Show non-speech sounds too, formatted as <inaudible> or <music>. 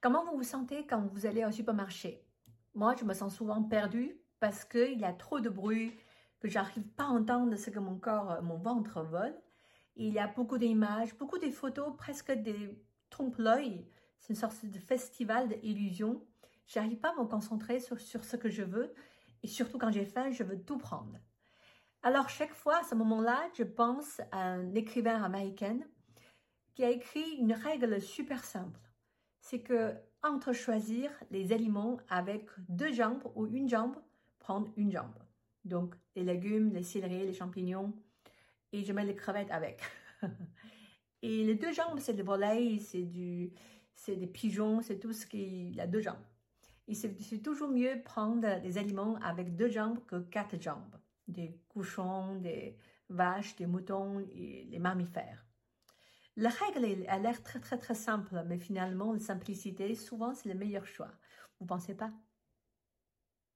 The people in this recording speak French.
Comment vous vous sentez quand vous allez au supermarché? Moi, je me sens souvent perdue parce qu'il y a trop de bruit, que j'arrive pas à entendre ce que mon corps, mon ventre vole. Il y a beaucoup d'images, beaucoup de photos, presque des trompe-l'œil. C'est une sorte de festival d'illusions. J'arrive pas à me concentrer sur, sur ce que je veux et surtout quand j'ai faim, je veux tout prendre. Alors chaque fois, à ce moment-là, je pense à un écrivain américain qui a écrit une règle super simple. C'est que entre choisir les aliments avec deux jambes ou une jambe, prendre une jambe. Donc les légumes, les céleri, les champignons et je mets les crevettes avec. <laughs> et les deux jambes, c'est des volailles, c'est du, c'est des pigeons, c'est tout ce qui a deux jambes. Et c'est toujours mieux prendre des aliments avec deux jambes que quatre jambes. Des cochons, des vaches, des moutons et les mammifères. La règle a l'air très très très simple, mais finalement la simplicité, souvent c'est le meilleur choix. Vous pensez pas?